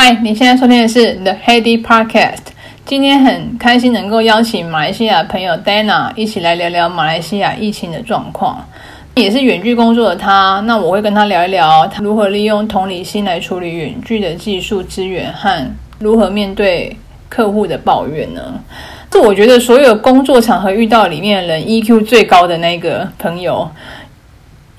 嗨，你现在收听的是 The Heady Podcast。今天很开心能够邀请马来西亚朋友 Dana 一起来聊聊马来西亚疫情的状况。也是远距工作的他，那我会跟他聊一聊他如何利用同理心来处理远距的技术资源和如何面对客户的抱怨呢？这我觉得所有工作场合遇到里面的人 EQ 最高的那个朋友。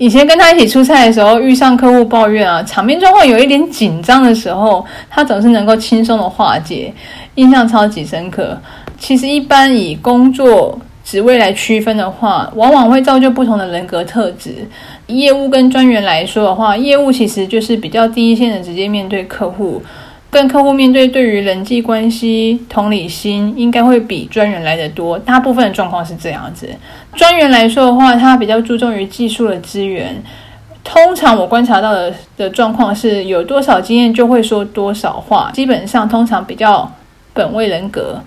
以前跟他一起出差的时候，遇上客户抱怨啊，场面状况有一点紧张的时候，他总是能够轻松的化解，印象超级深刻。其实一般以工作职位来区分的话，往往会造就不同的人格特质。业务跟专员来说的话，业务其实就是比较第一线的直接面对客户。跟客户面对，对于人际关系同理心应该会比专员来得多。大部分的状况是这样子。专员来说的话，他比较注重于技术的资源。通常我观察到的的状况是，有多少经验就会说多少话。基本上，通常比较本位人格。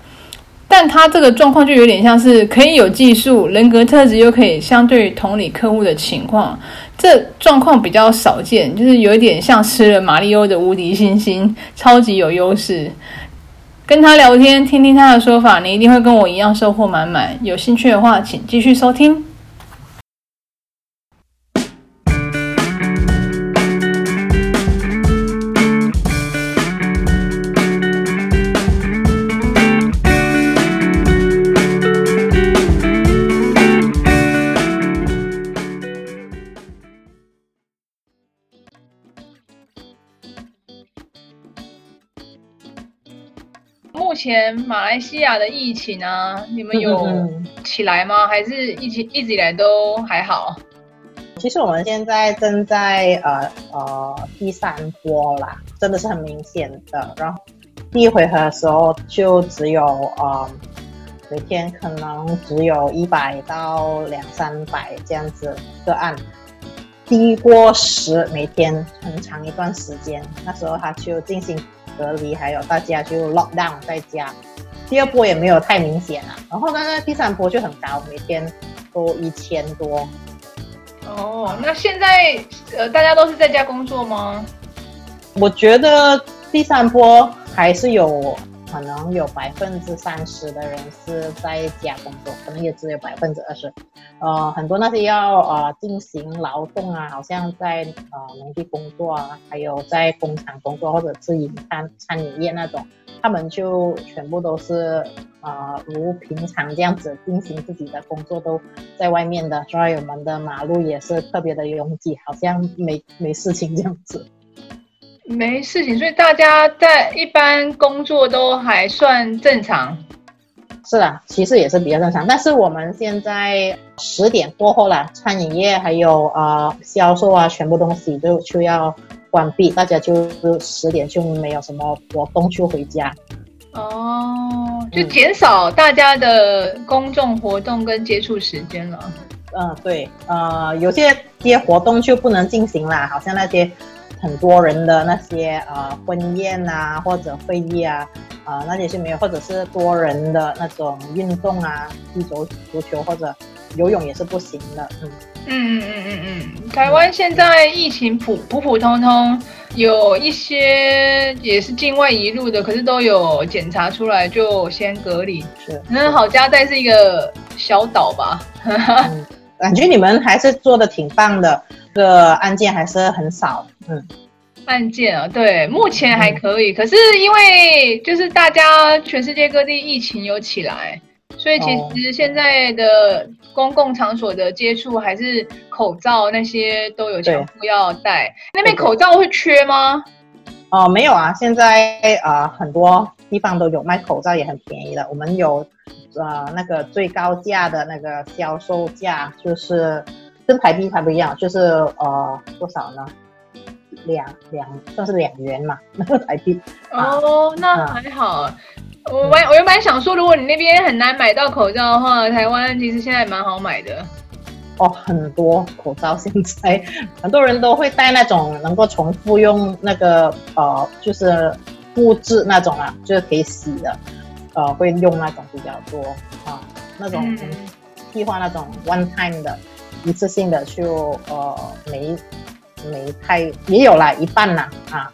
但他这个状况就有点像是可以有技术、人格特质，又可以相对同理客户的情况，这状况比较少见，就是有一点像吃了马里欧的无敌星星，超级有优势。跟他聊天，听听他的说法，你一定会跟我一样收获满满。有兴趣的话，请继续收听。目前马来西亚的疫情啊，你们有起来吗？还是疫情一直以来都还好？其实我们现在正在呃呃第三波啦，真的是很明显的。然后第一回合的时候就只有呃每天可能只有一百到两三百这样子个案，低过十每天很长一段时间，那时候他就进行。隔离，还有大家就 lock down 在家。第二波也没有太明显啊，然后呢，第三波就很高，每天都一千多。哦，那现在呃，大家都是在家工作吗？我觉得第三波还是有。可能有百分之三十的人是在家工作，可能也只有百分之二十。呃，很多那些要呃进行劳动啊，好像在呃农地工作啊，还有在工厂工作或者是饮餐餐饮业那种，他们就全部都是呃如平常这样子进行自己的工作，都在外面的。所以我们的马路也是特别的拥挤，好像没没事情这样子。没事情，所以大家在一般工作都还算正常。是啊，其实也是比较正常。但是我们现在十点过后了，餐饮业还有呃销售啊，全部东西都就要关闭，大家就十点就没有什么活动，就回家。哦，就减少大家的公众活动跟接触时间了。嗯、呃，对，呃，有些些活动就不能进行了，好像那些。很多人的那些呃婚宴啊，或者会议啊，啊、呃、那些是没有，或者是多人的那种运动啊，踢足足球或者游泳也是不行的。嗯嗯嗯嗯嗯嗯。台湾现在疫情普普普通通，有一些也是境外移入的，可是都有检查出来就先隔离。是。那好家在是一个小岛吧？嗯，感觉你们还是做的挺棒的。这个案件还是很少，嗯，案件啊，对，目前还可以。嗯、可是因为就是大家全世界各地疫情有起来，所以其实现在的公共场所的接触还是口罩那些都有强迫要戴。那边口罩会缺吗？哦，没有啊，现在啊、呃、很多地方都有卖口罩，也很便宜的。我们有呃那个最高价的那个销售价就是。跟台币还不一样，就是呃多少呢？两两算是两元嘛，那个台币。哦，那还好。嗯、我我我原本想说，如果你那边很难买到口罩的话，台湾其实现在蛮好买的。哦，很多口罩现在很多人都会戴那种能够重复用那个呃，就是布制那种啊，就是可以洗的，呃，会用那种比较多啊，那种替换那种 one time 的。一次性的就呃没没太也有啦，一半啦啊，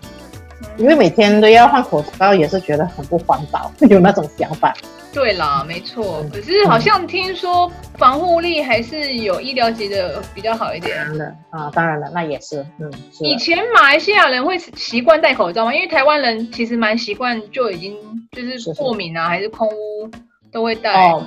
因为每天都要换口罩，也是觉得很不环保，有那种想法。对啦，没错。可是好像听说防护力还是有医疗级的比较好一点。当然了啊，当然了，那也是。嗯，是以前马来西亚人会习惯戴口罩吗？因为台湾人其实蛮习惯，就已经就是过敏啊，是是还是空污都会戴。哦，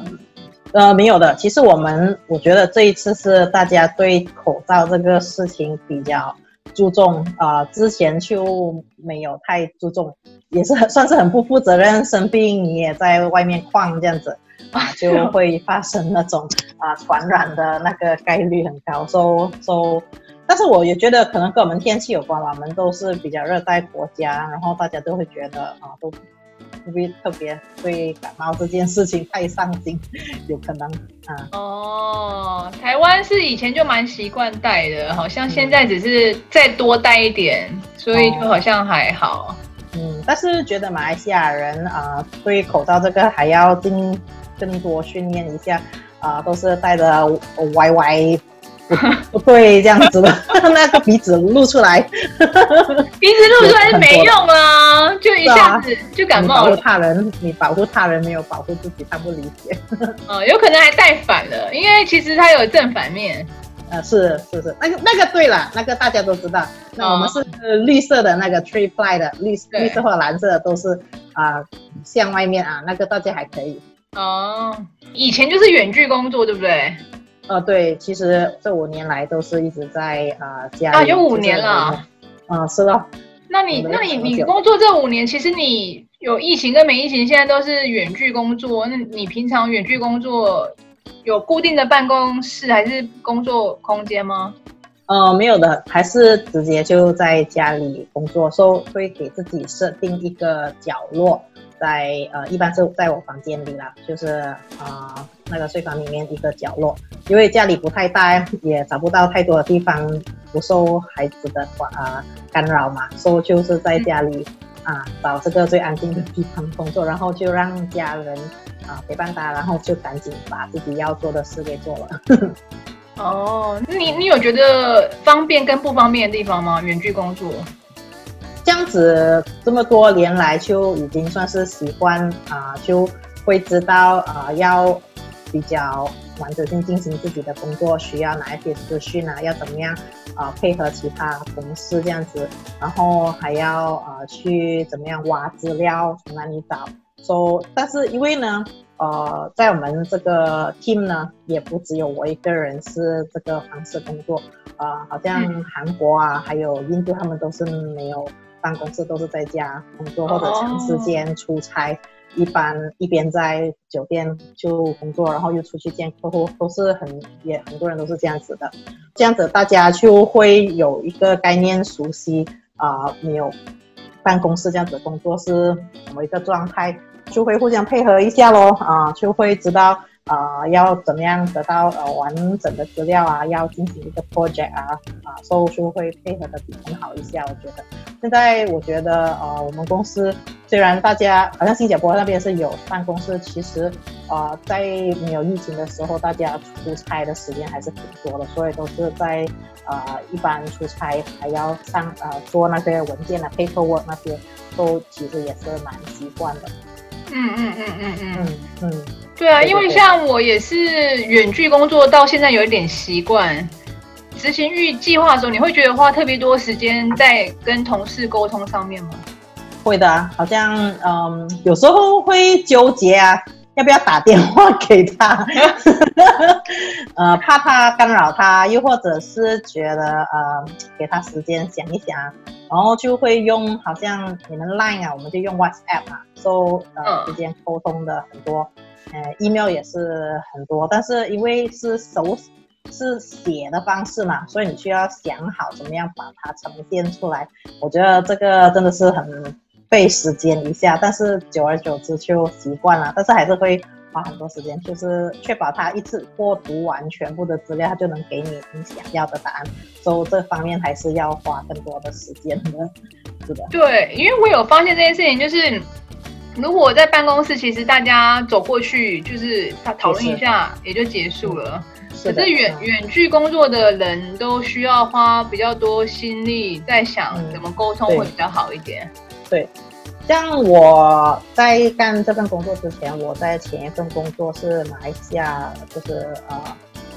呃，没有的。其实我们我觉得这一次是大家对口罩这个事情比较注重啊，呃，之前就没有太注重。也是很算是很不负责任，生病你也在外面逛这样子啊，就 会发生那种啊传染的那个概率很高。So so，但是我也觉得可能跟我们天气有关吧，我们都是比较热带国家，然后大家都会觉得啊都不必特别对感冒这件事情太上心，有可能啊。哦，台湾是以前就蛮习惯戴的，好像现在只是再多戴一点，嗯、所以就好像还好。嗯，但是觉得马来西亚人啊、呃，对口罩这个还要进更多训练一下啊、呃，都是戴着歪歪 不不对这样子的，那个鼻子露出来，鼻子露出来是没用啊，就一下子就感冒了。保护他人，你保护他人没有保护自己，他不理解。哦，有可能还戴反了，因为其实它有正反面。呃，是是是，那个那个对了，那个大家都知道。那我们是绿色的那个 three ply 的绿绿色或蓝色的都是啊、呃，向外面啊，那个大家还可以。哦，以前就是远距工作，对不对？呃，对，其实这五年来都是一直在啊、呃、家里。啊，有五年了。啊、呃，是的。那你那你你工作这五年，其实你有疫情跟没疫情，现在都是远距工作。那你平常远距工作？有固定的办公室还是工作空间吗？呃，没有的，还是直接就在家里工作，所以会给自己设定一个角落，在呃，一般是在我房间里啦，就是啊、呃、那个睡房里面一个角落，因为家里不太大，也找不到太多的地方，不受孩子的啊、呃、干扰嘛，所以就是在家里。嗯啊，找这个最安静的地方工作，然后就让家人啊陪伴他，然后就赶紧把自己要做的事给做了。哦，你你有觉得方便跟不方便的地方吗？远距工作，这样子这么多年来就已经算是习惯啊，就会知道啊要比较完整性进行自己的工作，需要哪一些资讯啊，要怎么样。啊、呃，配合其他同事这样子，然后还要啊、呃、去怎么样挖资料，从哪里找？说、so，但是因为呢，呃，在我们这个 team 呢，也不只有我一个人是这个方式工作，啊、呃，好像韩国啊，还有印度，他们都是没有办公室，都是在家工作或者长时间出差。Oh. 一般一边在酒店就工作，然后又出去见客户，都是很也很多人都是这样子的。这样子大家就会有一个概念，熟悉啊、没有办公室这样子工作是什么一个状态，就会互相配合一下咯。啊、就会知道。啊、呃，要怎么样得到呃完整的资料啊？要进行一个 project 啊，啊，所以说会配合的比很好一些。我觉得现在我觉得呃，我们公司虽然大家好像新加坡那边是有办公室，其实啊、呃，在没有疫情的时候，大家出差的时间还是挺多的，所以都是在啊、呃，一般出差还要上呃做那些文件的 paperwork 那些，都其实也是蛮习惯的。嗯嗯嗯嗯嗯嗯嗯，对啊，因为像我也是远距工作到现在有一点习惯，执行预计划的时候，你会觉得花特别多时间在跟同事沟通上面吗？会的，好像嗯，有时候会纠结啊。要不要打电话给他？呃，怕他干扰他，又或者是觉得呃，给他时间想一想，然后就会用好像你们 Line 啊，我们就用 WhatsApp 啊，说呃之间沟通的很多，呃，email 也是很多，但是因为是手是写的方式嘛，所以你需要想好怎么样把它呈现出来。我觉得这个真的是很。费时间一下，但是久而久之就习惯了，但是还是会花很多时间，就是确保他一次过读完全部的资料，他就能给你你想要的答案。所以这方面还是要花更多的时间的，是的。对，因为我有发现这件事情，就是如果在办公室，其实大家走过去就是他讨论一下也就结束了。是可是远远距工作的人都需要花比较多心力在想怎么沟通会比较好一点。对。像我在干这份工作之前，我在前一份工作是马来西亚，就是呃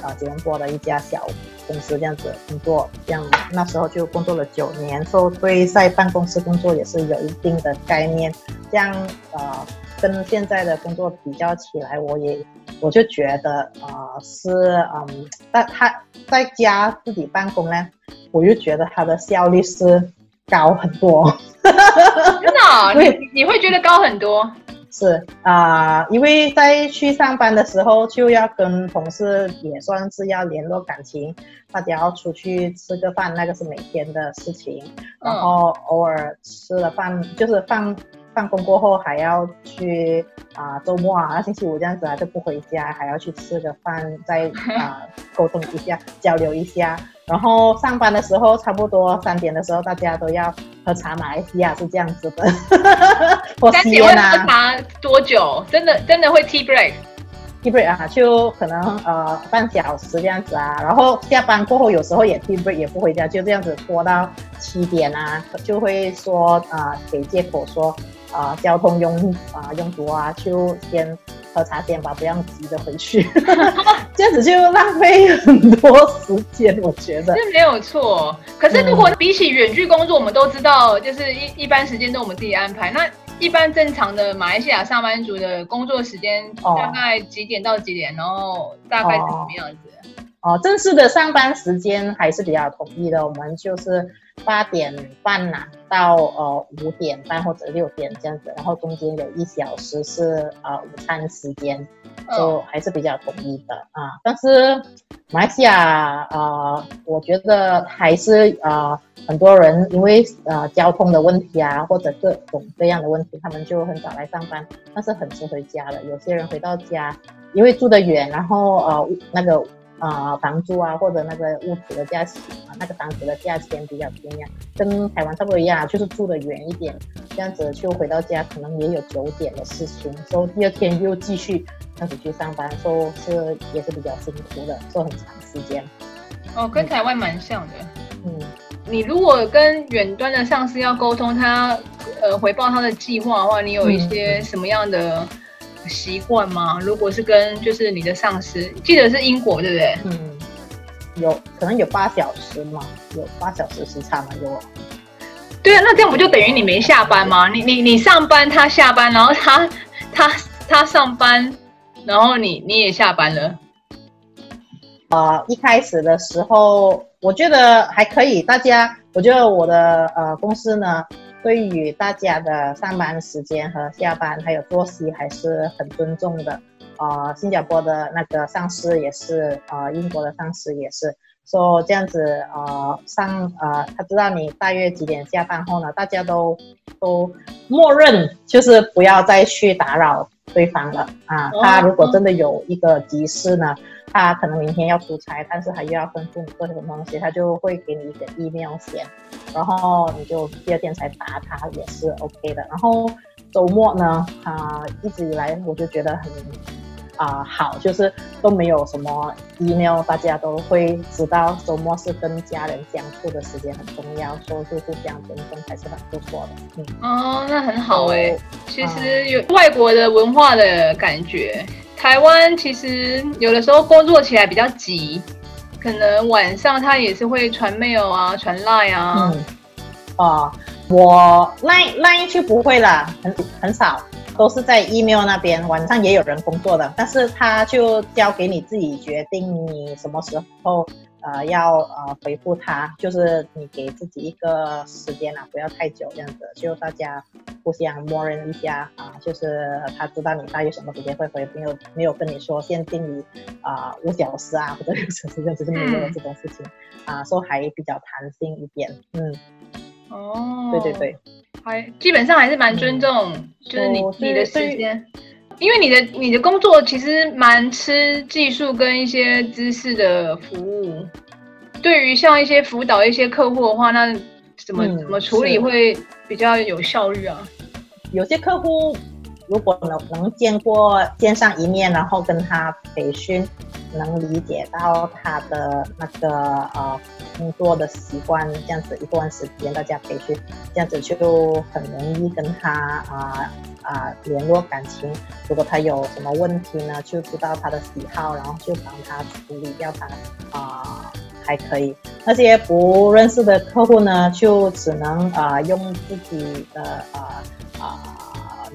呃吉隆坡的一家小公司这样子工作，这样那时候就工作了九年，所以对在办公室工作也是有一定的概念。这样呃跟现在的工作比较起来，我也我就觉得呃是嗯，但他在家自己办公呢，我就觉得他的效率是高很多。真的、哦，你你会觉得高很多？是啊、呃，因为在去上班的时候就要跟同事也算是要联络感情，大家要出去吃个饭，那个是每天的事情。然后偶尔吃了饭，就是放放工过后还要去啊、呃，周末啊，星期五这样子啊就不回家，还要去吃个饭，再啊、呃、沟通一下，交流一下。然后上班的时候，差不多三点的时候，大家都要喝茶。马来西亚是这样子的，或吸烟啊。喝茶多久？真的真的会 tea break？tea break 啊，就可能呃半小时这样子啊。然后下班过后，有时候也 tea break，也不回家，就这样子拖到七点啊，就会说啊、呃，给借口说啊、呃，交通拥啊拥堵啊，就先。喝茶先吧，不要急着回去，这样子就浪费很多时间。我觉得这没有错。可是如果比起远距工作，我们都知道，就是一一般时间都我们自己安排。那一般正常的马来西亚上班族的工作时间大概几点到几点？然后大概是什么样子？哦，哦，正式的上班时间还是比较统一的，我们就是。八点半呐，到呃五点半或者六点这样子，然后中间有一小时是呃午餐时间，就还是比较统一的啊。但是马来西亚呃，我觉得还是呃很多人因为呃交通的问题啊，或者各种各样的问题，他们就很早来上班，但是很迟回家了。有些人回到家，因为住得远，然后呃那个。啊、呃，房租啊，或者那个屋子的价钱啊，那个房子的价钱比较便宜，跟台湾差不多一样，就是住的远一点，这样子就回到家可能也有九点的事情，所以第二天又继续开始去上班，说是也是比较辛苦的，做很长时间。哦，跟台湾蛮像的。嗯，你如果跟远端的上司要沟通，他呃回报他的计划的话，你有一些什么样的？嗯习惯吗？如果是跟就是你的上司，记得是英国对不对？嗯，有可能有八小时嘛？有八小时时差嘛？有。对啊，那这样不就等于你没下班吗？你你你上班，他下班，然后他他他上班，然后你你也下班了。呃，一开始的时候，我觉得还可以。大家，我觉得我的呃公司呢。对于大家的上班时间和下班还有作息还是很尊重的，呃，新加坡的那个上司也是，呃，英国的上司也是，说这样子，呃，上，呃，他知道你大约几点下班后呢，大家都都默认就是不要再去打扰对方了啊。他如果真的有一个急事呢，他可能明天要出差，但是他又要吩咐你做什么东西，他就会给你一个 email 先。然后你就第二天才打他也是 OK 的。然后周末呢，啊、呃，一直以来我就觉得很啊、呃、好，就是都没有什么 email，大家都会知道周末是跟家人相处的时间很重要，所以就互相尊重还是很不错的。嗯，哦，那很好哎、欸。其实有外国的文化的感觉，台湾其实有的时候工作起来比较急。可能晚上他也是会传 mail 啊，传 line 啊。嗯，哦，我 line line 就不会了，很很少，都是在 email 那边。晚上也有人工作的，但是他就交给你自己决定，你什么时候。呃，要呃回复他，就是你给自己一个时间啊，不要太久这样子，就大家互相默认一下啊，就是他知道你大约什么时间会回，没有没有跟你说限定于啊五小时啊或者六小时这样子，没有这种事情啊，说还比较弹性一点，嗯，哦，对对对，还基本上还是蛮尊重，嗯、就是你你的时间。因为你的你的工作其实蛮吃技术跟一些知识的服务，对于像一些辅导一些客户的话，那怎么、嗯、怎么处理会比较有效率啊？有些客户如果能能见过见上一面，然后跟他培训，能理解到他的那个呃工作的习惯，这样子一段时间大家培训，这样子就很容易跟他啊啊联络感情。如果他有什么问题呢，就知道他的喜好，然后就帮他处理掉他啊，还可以。那些不认识的客户呢，就只能啊用自己的啊啊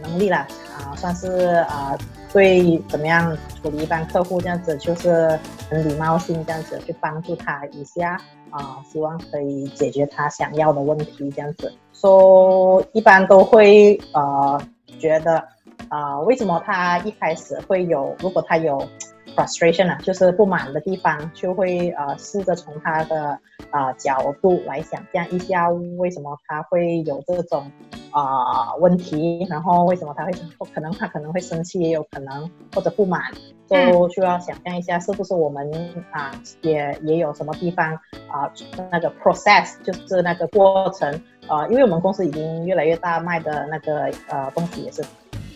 能力啦，啊，算是啊。会，怎么样处理一般客户这样子，就是很礼貌性这样子去帮助他一下啊、希望可以解决他想要的问题这样子。说、一般都会呃觉得啊、为什么他一开始会有，如果他有。Frustration 啊，就是不满的地方，就会呃试着从他的啊、呃、角度来想象一下，为什么他会有这种啊、呃、问题，然后为什么他会可能他可能会生气，也有可能或者不满，就需要想象一下，是不是我们啊、呃、也也有什么地方啊、呃、那个 process 就是那个过程啊、呃，因为我们公司已经越来越大，卖的那个呃东西也是。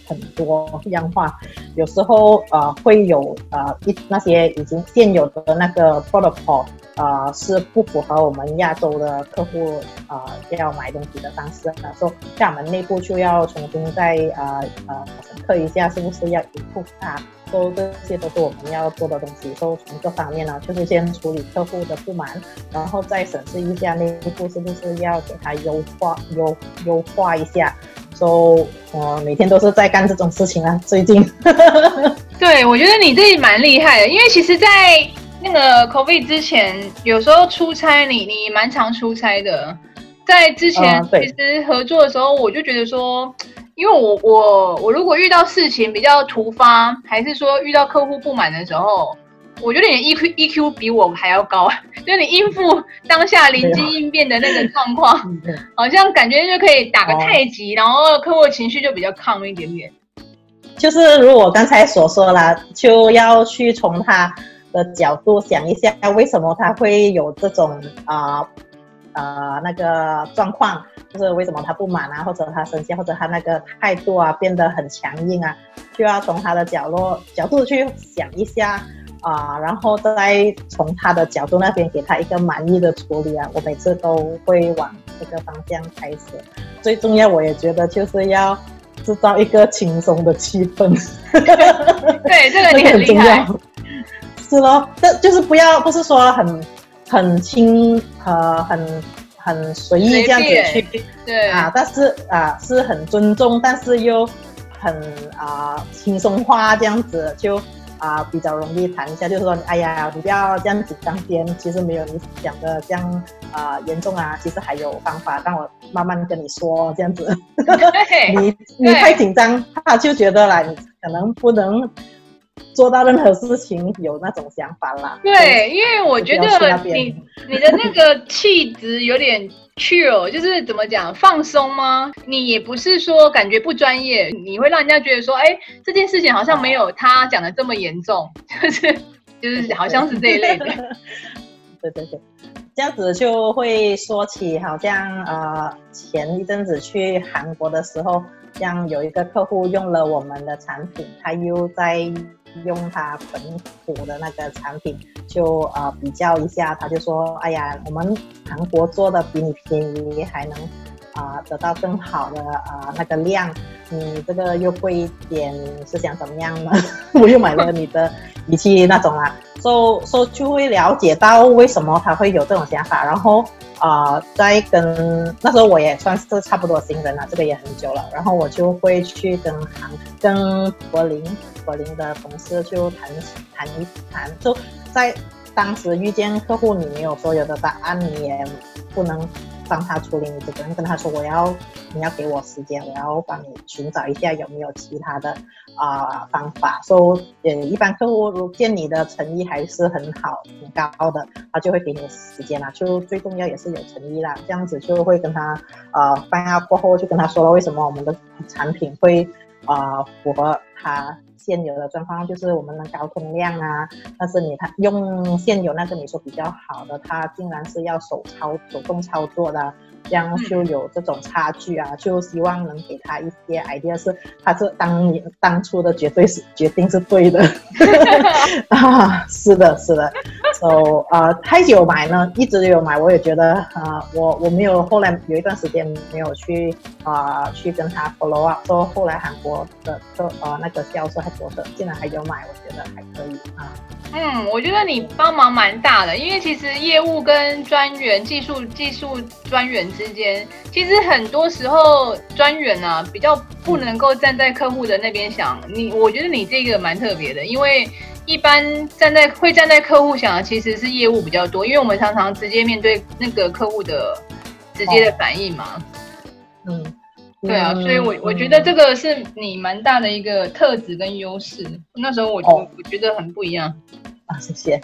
很多样化，有时候呃会有呃一那些已经现有的那个 protocol 呃是不符合我们亚洲的客户呃要买东西的方式，所以像我们内部就要重新再呃呃审核一下是不是要 improve 它，所以这些都是我们要做的东西。所以从各方面呢，就是先处理客户的不满，然后再审视一下内部是不是要给他优化优优化一下。说、so, 我每天都是在干这种事情啊，最近。对，我觉得你这蛮厉害的，因为其实，在那个 COVID 之前，有时候出差你，你你蛮常出差的。在之前其实合作的时候，我就觉得说，因为我我我如果遇到事情比较突发，还是说遇到客户不满的时候。我觉得你的 EQ EQ 比我还要高，就是你应付当下临机应变的那个状况，好像感觉就可以打个太极，然后客户情绪就比较 calm 一点点。就是如我刚才所说啦，就要去从他的角度想一下，为什么他会有这种啊呃，呃那个状况，就是为什么他不满啊，或者他生气，或者他那个态度啊变得很强硬啊，就要从他的角落角度去想一下。啊，然后再从他的角度那边给他一个满意的处理啊，我每次都会往这个方向开始。最重要，我也觉得就是要制造一个轻松的气氛。对，这个 你很重要。是咯，这就是不要，不是说很很轻呃很很随意这样子去，对啊，但是啊是很尊重，但是又很啊轻松化这样子就。啊，比较容易谈一下，就是说，哎呀，你不要这样紧张点，其实没有你想的这样啊、呃、严重啊，其实还有方法，让我慢慢跟你说，这样子。你你太紧张，他就觉得啦，你可能不能做到任何事情，有那种想法啦。对，因为我觉得你你的那个气质有点。chill 就是怎么讲放松吗？你也不是说感觉不专业，你会让人家觉得说，哎，这件事情好像没有他讲的这么严重，就是就是好像是这一类的。对对对，这样子就会说起，好像呃前一阵子去韩国的时候，像有一个客户用了我们的产品，他又在。用他本土的那个产品，就呃比较一下，他就说：“哎呀，我们韩国做的比你便宜，还能啊、得到更好的啊、那个量，你这个又贵一点，是想怎么样呢？我又买了你的仪器那种啊，所以说就会了解到为什么他会有这种想法，然后。”啊、呃，在跟那时候我也算是差不多新人了，这个也很久了。然后我就会去跟韩、跟柏林、柏林的同事就谈谈一谈。就在当时遇见客户，你没有所有的答案，你也不能。帮他处理你这个，跟他说我要，你要给我时间，我要帮你寻找一下有没有其他的啊、方法。说呃，一般客户见你的诚意还是很好、很高的，他就会给你时间啦。就最重要也是有诚意啦，这样子就会跟他呃，翻下过后就跟他说了为什么我们的产品会啊、呃、符合他。现有的状况就是我们的高通量啊，但是你他用现有那个你说比较好的，他竟然是要手操手动操作的，这样就有这种差距啊。就希望能给他一些 idea，是他是当年当初的绝对是决定是对的 啊，是的，是的。so、呃，太久买呢，一直有买，我也觉得啊、呃，我我没有后来有一段时间没有去啊、呃、去跟他 follow up，说后来韩国的个呃那个销售还多的，竟然还有买，我觉得还可以啊。嗯，我觉得你帮忙蛮大的，因为其实业务跟专员、技术技术专员之间，其实很多时候专员啊比较不能够站在客户的那边想。你我觉得你这个蛮特别的，因为一般站在会站在客户想的其实是业务比较多，因为我们常常直接面对那个客户的直接的反应嘛。哦、嗯。对啊，所以我，我我觉得这个是你蛮大的一个特质跟优势。那时候我就、哦、我觉得很不一样啊，谢谢。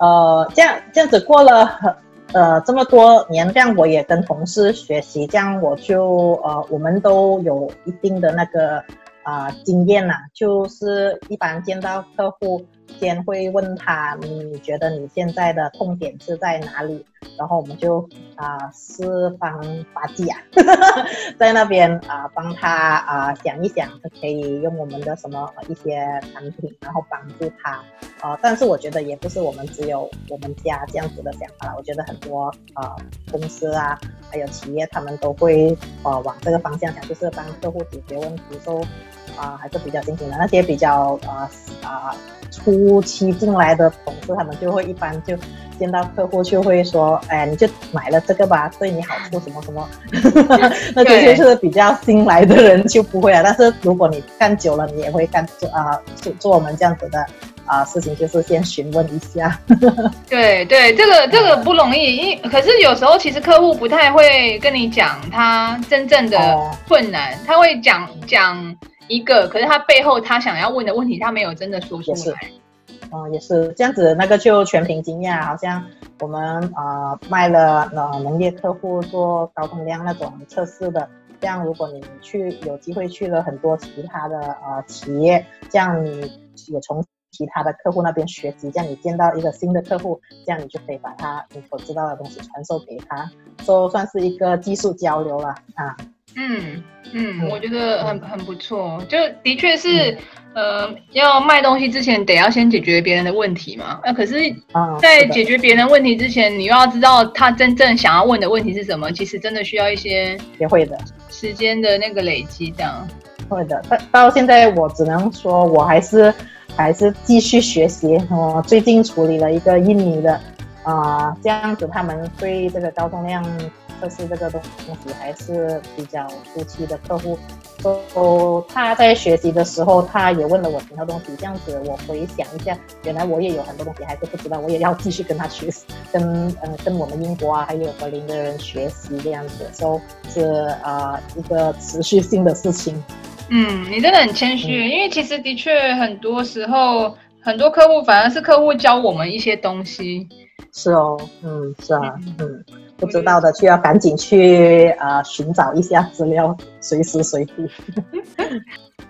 呃，这样这样子过了呃这么多年，这样我也跟同事学习，这样我就呃我们都有一定的那个啊、呃、经验啦，就是一般见到客户。先会问他，你觉得你现在的痛点是在哪里？然后我们就啊、四方八计啊，在那边啊、帮他啊、想一想，可以用我们的什么一些产品，然后帮助他啊、呃。但是我觉得也不是我们只有我们家这样子的想法，我觉得很多啊、呃、公司啊，还有企业，他们都会呃往这个方向想，就是帮客户解决问题，说啊、呃、还是比较辛苦的。那些比较啊啊。初期进来的同事，他们就会一般就见到客户就会说：“哎，你就买了这个吧，对你好处什么什么。”那这些是比较新来的人就不会了。但是如果你干久了，你也会干做啊做做我们这样子的啊事情，就是先询问一下。对对，这个这个不容易，因可是有时候其实客户不太会跟你讲他真正的困难，哦、他会讲讲。一个，可是他背后他想要问的问题，他没有真的说出来。哦、呃，也是这样子，那个就全凭经验。好像我们啊、呃、卖了呃农业客户做高通量那种测试的，这样如果你去有机会去了很多其他的呃企业，这样你也从其他的客户那边学习，这样你见到一个新的客户，这样你就可以把他你所知道的东西传授给他，都算是一个技术交流了啊。嗯嗯，我觉得很很不错，就的确是，呃，要卖东西之前得要先解决别人的问题嘛。那可是，在解决别人问题之前，你又要知道他真正想要问的问题是什么。其实真的需要一些也会的时间的那个累积，这样会的。到到现在，我只能说我还是还是继续学习。我最近处理了一个印尼的啊，这样子他们对这个高通量。测试这个东东西还是比较初期的客户，都他在学习的时候，他也问了我很多东西。这样子我回想一下，原来我也有很多东西还是不知道，我也要继续跟他学习，跟嗯跟我们英国啊还有柏林的人学习这样子，所以是啊、呃、一个持续性的事情。嗯，你真的很谦虚，嗯、因为其实的确很多时候很多客户反而是客户教我们一些东西。是哦，嗯，是啊，嗯。不知道的就要赶紧去、呃、寻找一下资料，随时随地。